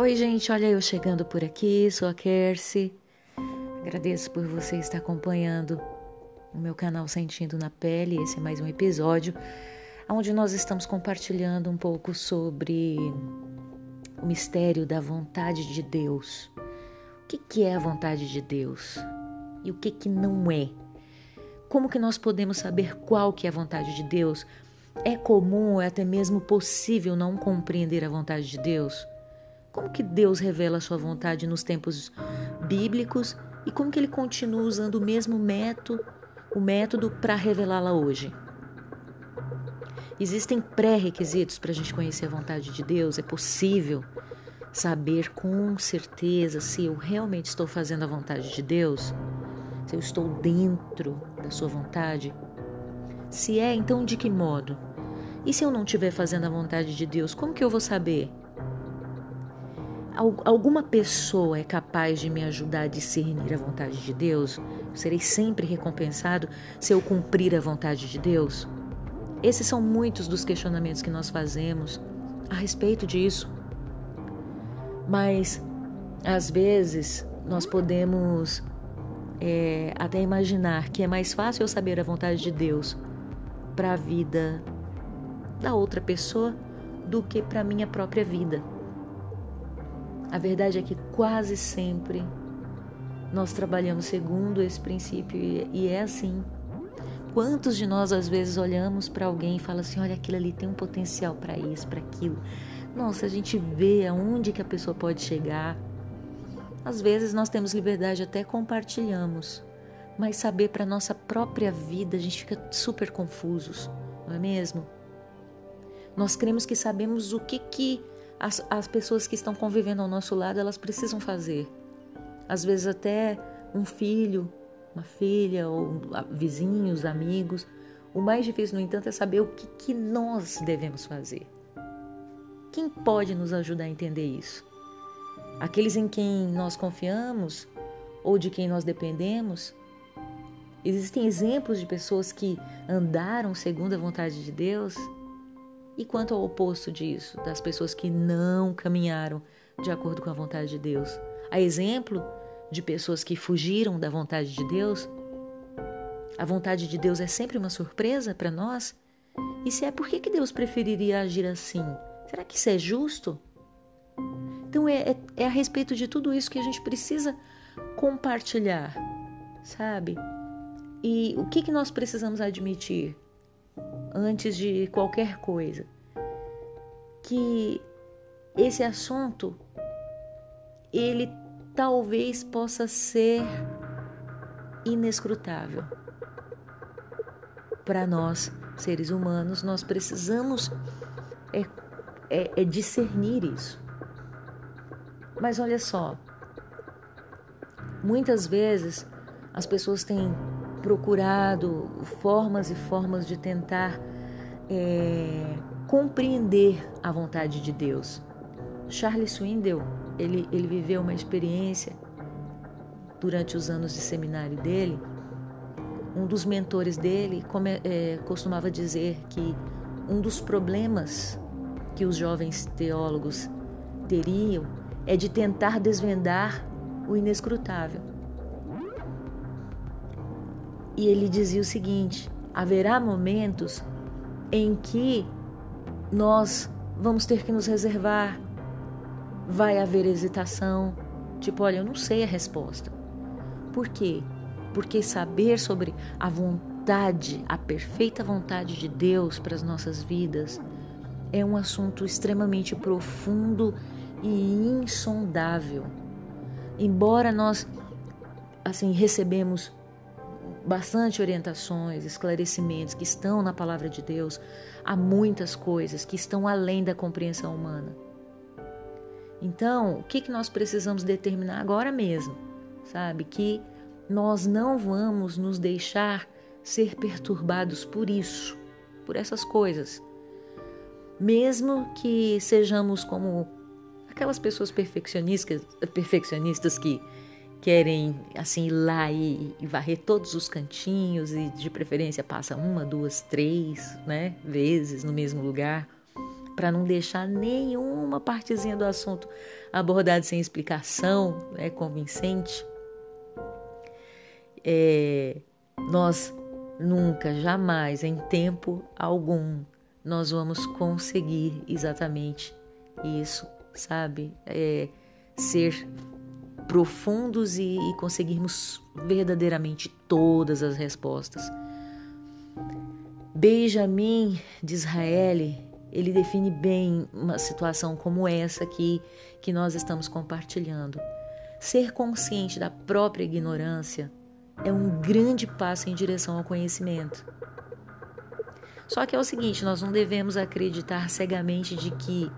Oi, gente, olha eu chegando por aqui, sou a Kersi. Agradeço por você estar acompanhando o meu canal Sentindo na Pele. Esse é mais um episódio onde nós estamos compartilhando um pouco sobre o mistério da vontade de Deus. O que, que é a vontade de Deus e o que, que não é? Como que nós podemos saber qual que é a vontade de Deus? É comum, é até mesmo possível não compreender a vontade de Deus? Como que Deus revela a sua vontade nos tempos bíblicos e como que ele continua usando o mesmo método, o método para revelá-la hoje? Existem pré-requisitos para a gente conhecer a vontade de Deus? É possível saber com certeza se eu realmente estou fazendo a vontade de Deus? Se eu estou dentro da sua vontade? Se é, então de que modo? E se eu não estiver fazendo a vontade de Deus, como que eu vou saber? Alguma pessoa é capaz de me ajudar a discernir a vontade de Deus? serei sempre recompensado se eu cumprir a vontade de Deus? Esses são muitos dos questionamentos que nós fazemos a respeito disso. Mas, às vezes, nós podemos é, até imaginar que é mais fácil eu saber a vontade de Deus para a vida da outra pessoa do que para a minha própria vida. A verdade é que quase sempre nós trabalhamos segundo esse princípio e é assim. Quantos de nós às vezes olhamos para alguém e fala assim, olha aquilo ali tem um potencial para isso, para aquilo. Nossa, a gente vê aonde que a pessoa pode chegar. Às vezes nós temos liberdade até compartilhamos, mas saber para nossa própria vida a gente fica super confusos, não é mesmo? Nós cremos que sabemos o que que as, as pessoas que estão convivendo ao nosso lado elas precisam fazer. Às vezes até um filho, uma filha, ou vizinhos, amigos. O mais difícil, no entanto, é saber o que, que nós devemos fazer. Quem pode nos ajudar a entender isso? Aqueles em quem nós confiamos ou de quem nós dependemos? Existem exemplos de pessoas que andaram segundo a vontade de Deus e quanto ao oposto disso, das pessoas que não caminharam de acordo com a vontade de Deus? A exemplo de pessoas que fugiram da vontade de Deus? A vontade de Deus é sempre uma surpresa para nós? E se é, por que, que Deus preferiria agir assim? Será que isso é justo? Então é, é, é a respeito de tudo isso que a gente precisa compartilhar, sabe? E o que, que nós precisamos admitir? Antes de qualquer coisa, que esse assunto ele talvez possa ser inescrutável. Para nós, seres humanos, nós precisamos é, é, é discernir isso. Mas olha só, muitas vezes as pessoas têm procurado formas e formas de tentar é, compreender a vontade de Deus. Charles Swindoll, ele, ele viveu uma experiência durante os anos de seminário dele. Um dos mentores dele come, é, costumava dizer que um dos problemas que os jovens teólogos teriam é de tentar desvendar o inescrutável. E ele dizia o seguinte: haverá momentos em que nós vamos ter que nos reservar, vai haver hesitação, tipo, olha, eu não sei a resposta. Por quê? Porque saber sobre a vontade, a perfeita vontade de Deus para as nossas vidas é um assunto extremamente profundo e insondável. Embora nós assim recebemos bastante orientações, esclarecimentos que estão na palavra de Deus, há muitas coisas que estão além da compreensão humana. Então, o que, que nós precisamos determinar agora mesmo? Sabe? Que nós não vamos nos deixar ser perturbados por isso, por essas coisas. Mesmo que sejamos como aquelas pessoas perfeccionistas, perfeccionistas que querem assim ir lá e, e, varrer todos os cantinhos e de preferência passa uma, duas, três, né, vezes no mesmo lugar. para não deixar nenhuma partezinha do assunto abordada sem explicação né, convincente, é, nós nunca, jamais, em tempo algum, nós vamos conseguir exatamente isso, sabe? É, ser profundos e, e conseguirmos verdadeiramente todas as respostas. Benjamin de Israel, ele define bem uma situação como essa aqui que nós estamos compartilhando. Ser consciente da própria ignorância é um grande passo em direção ao conhecimento. Só que é o seguinte, nós não devemos acreditar cegamente de que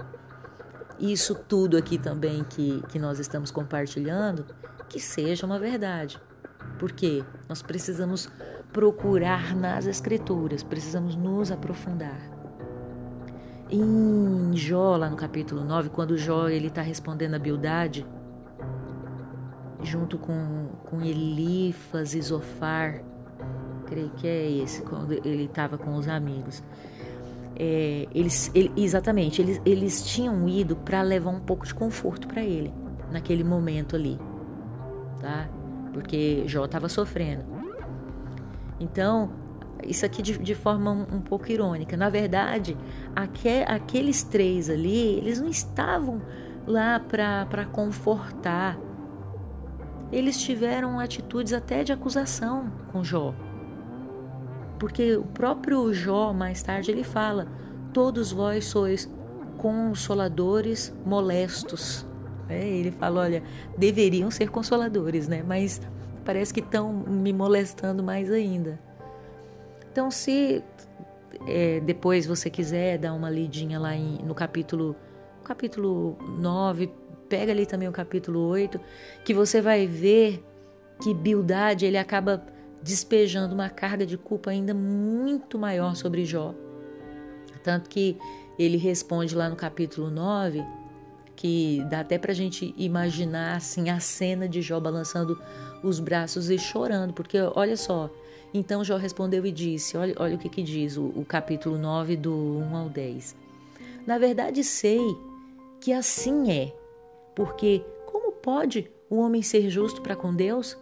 isso tudo aqui também que, que nós estamos compartilhando, que seja uma verdade. Porque nós precisamos procurar nas escrituras, precisamos nos aprofundar. Em Jó, lá no capítulo 9, quando Jó está respondendo a Bildade, junto com, com Elifas e Zofar, creio que é esse, quando ele estava com os amigos. É, eles, ele, exatamente, eles, eles tinham ido para levar um pouco de conforto para ele naquele momento ali, tá? Porque Jó estava sofrendo. Então, isso aqui de, de forma um, um, pouco irônica. Na verdade, aque, aqueles três ali, eles não estavam lá para confortar. Eles tiveram atitudes até de acusação com Jó. Porque o próprio Jó, mais tarde, ele fala: Todos vós sois consoladores molestos. É, ele fala: Olha, deveriam ser consoladores, né? Mas parece que estão me molestando mais ainda. Então, se é, depois você quiser dar uma lidinha lá em, no capítulo, capítulo 9, pega ali também o capítulo 8, que você vai ver que Bildade ele acaba despejando uma carga de culpa ainda muito maior sobre Jó. Tanto que ele responde lá no capítulo 9, que dá até para a gente imaginar assim, a cena de Jó balançando os braços e chorando, porque olha só. Então Jó respondeu e disse: Olha, olha o que, que diz o, o capítulo 9, do 1 ao 10. Na verdade, sei que assim é, porque como pode o homem ser justo para com Deus?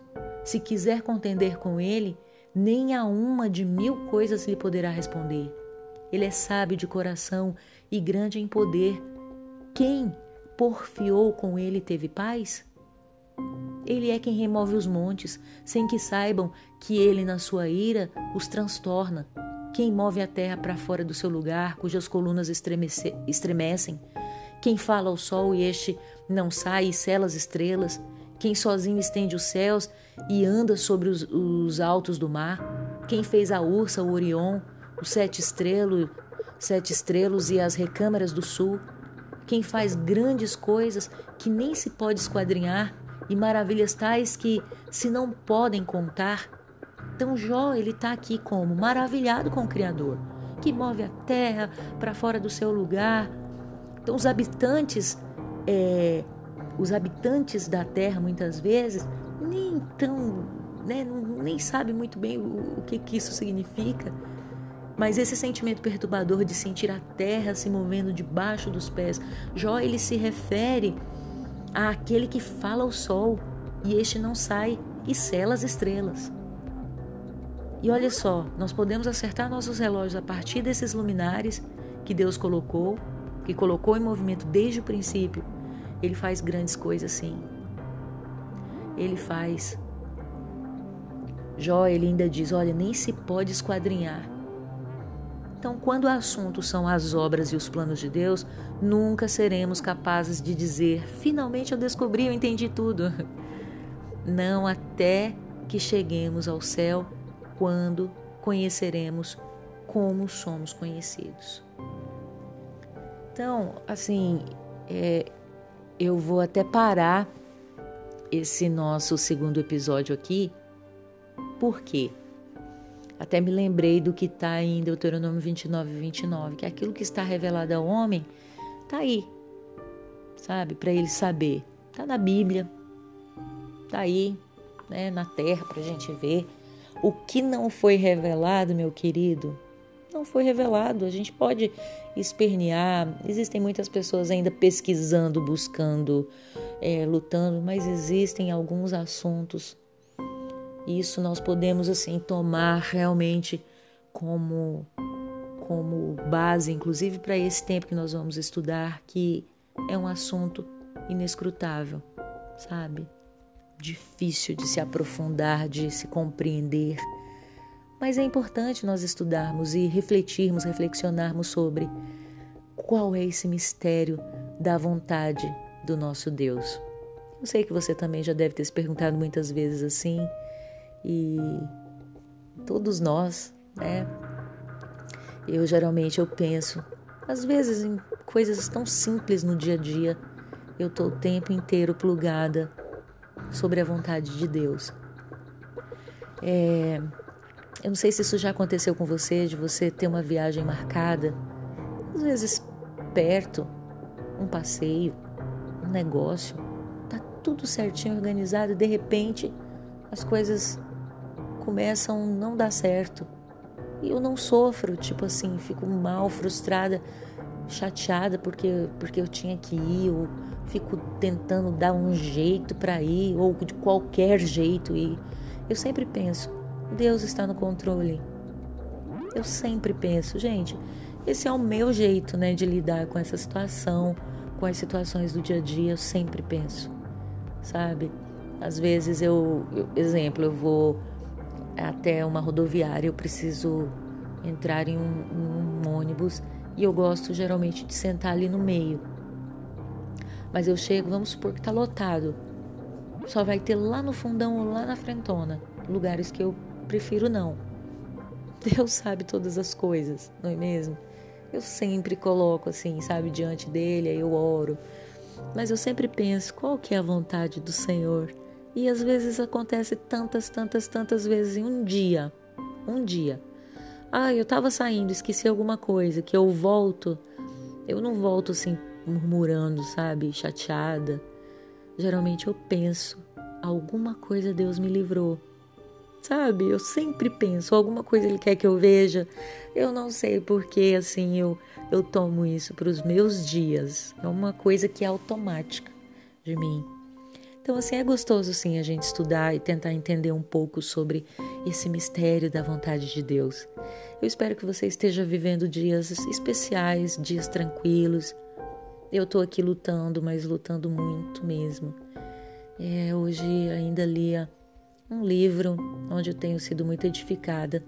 Se quiser contender com ele, nem a uma de mil coisas lhe poderá responder. Ele é sábio de coração e grande em poder. Quem porfiou com ele teve paz? Ele é quem remove os montes, sem que saibam que ele, na sua ira, os transtorna. Quem move a terra para fora do seu lugar, cujas colunas estremecem. Quem fala ao sol e este não sai e sela as estrelas quem sozinho estende os céus e anda sobre os, os altos do mar, quem fez a ursa, o Orion, os sete estrelos, sete estrelos e as recâmaras do sul, quem faz grandes coisas que nem se pode esquadrinhar e maravilhas tais que se não podem contar. Então Jó ele está aqui como maravilhado com o Criador, que move a terra para fora do seu lugar. Então os habitantes é, os habitantes da terra muitas vezes nem tão, né, nem sabem muito bem o, o que, que isso significa. Mas esse sentimento perturbador de sentir a terra se movendo debaixo dos pés, Jó ele se refere àquele que fala ao sol e este não sai e sela as estrelas. E olha só, nós podemos acertar nossos relógios a partir desses luminares que Deus colocou, que colocou em movimento desde o princípio ele faz grandes coisas sim. Ele faz. Jó, ele ainda diz: olha, nem se pode esquadrinhar. Então, quando o assunto são as obras e os planos de Deus, nunca seremos capazes de dizer: finalmente eu descobri, eu entendi tudo. Não até que cheguemos ao céu, quando conheceremos como somos conhecidos. Então, assim, é, eu vou até parar esse nosso segundo episódio aqui. Por quê? Até me lembrei do que está em Deuteronômio 29, 29, que aquilo que está revelado ao homem está aí, sabe? Para ele saber. Está na Bíblia, está aí, né, na terra, para a gente ver. O que não foi revelado, meu querido, não foi revelado. A gente pode espernear, existem muitas pessoas ainda pesquisando, buscando, é, lutando, mas existem alguns assuntos. Isso nós podemos assim tomar realmente como como base, inclusive para esse tempo que nós vamos estudar, que é um assunto inescrutável, sabe? Difícil de se aprofundar, de se compreender. Mas é importante nós estudarmos e refletirmos, reflexionarmos sobre qual é esse mistério da vontade do nosso Deus. Eu sei que você também já deve ter se perguntado muitas vezes assim, e todos nós, né? Eu geralmente eu penso, às vezes em coisas tão simples no dia a dia, eu tô o tempo inteiro plugada sobre a vontade de Deus. É, eu não sei se isso já aconteceu com você, de você ter uma viagem marcada, às vezes perto, um passeio, um negócio, tá tudo certinho organizado e de repente as coisas começam a não dar certo e eu não sofro, tipo assim, fico mal, frustrada, chateada porque, porque eu tinha que ir, ou fico tentando dar um jeito para ir, ou de qualquer jeito ir. Eu sempre penso, Deus está no controle. Eu sempre penso, gente, esse é o meu jeito, né, de lidar com essa situação, com as situações do dia a dia, eu sempre penso, sabe? Às vezes eu, eu exemplo, eu vou até uma rodoviária, eu preciso entrar em um, um, ônibus e eu gosto geralmente de sentar ali no meio. Mas eu chego, vamos supor que está lotado. Só vai ter lá no fundão ou lá na frentona, lugares que eu prefiro não. Deus sabe todas as coisas, não é mesmo? Eu sempre coloco assim, sabe, diante dele, aí eu oro. Mas eu sempre penso, qual que é a vontade do Senhor? E às vezes acontece tantas, tantas, tantas vezes em um dia. Um dia. Ah, eu estava saindo, esqueci alguma coisa, que eu volto. Eu não volto assim murmurando, sabe, chateada. Geralmente eu penso, alguma coisa Deus me livrou. Sabe? Eu sempre penso, alguma coisa ele quer que eu veja. Eu não sei porque assim eu eu tomo isso para os meus dias. É uma coisa que é automática de mim. Então, assim, é gostoso sim a gente estudar e tentar entender um pouco sobre esse mistério da vontade de Deus. Eu espero que você esteja vivendo dias especiais, dias tranquilos. Eu estou aqui lutando, mas lutando muito mesmo. É, hoje ainda lia um livro onde eu tenho sido muito edificada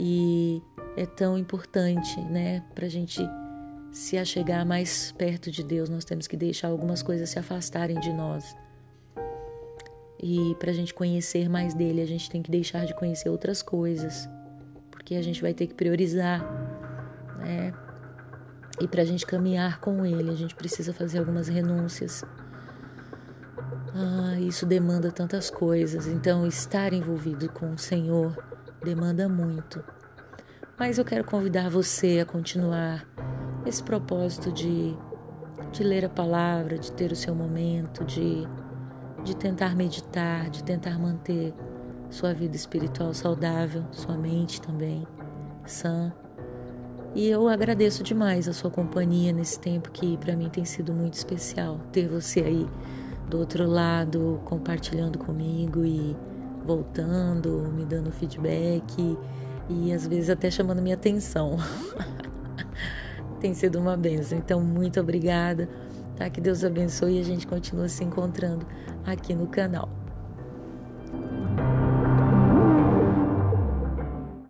e é tão importante, né, para a gente se achegar mais perto de Deus, nós temos que deixar algumas coisas se afastarem de nós. E para a gente conhecer mais dele, a gente tem que deixar de conhecer outras coisas, porque a gente vai ter que priorizar, né? E para a gente caminhar com ele, a gente precisa fazer algumas renúncias. Ah, isso demanda tantas coisas, então estar envolvido com o Senhor demanda muito. Mas eu quero convidar você a continuar esse propósito de, de ler a palavra, de ter o seu momento, de de tentar meditar, de tentar manter sua vida espiritual saudável, sua mente também sã. E eu agradeço demais a sua companhia nesse tempo que para mim tem sido muito especial ter você aí do outro lado compartilhando comigo e voltando, me dando feedback e às vezes até chamando minha atenção. tem sido uma benção. Então, muito obrigada. Tá? Que Deus abençoe e a gente continua se encontrando aqui no canal.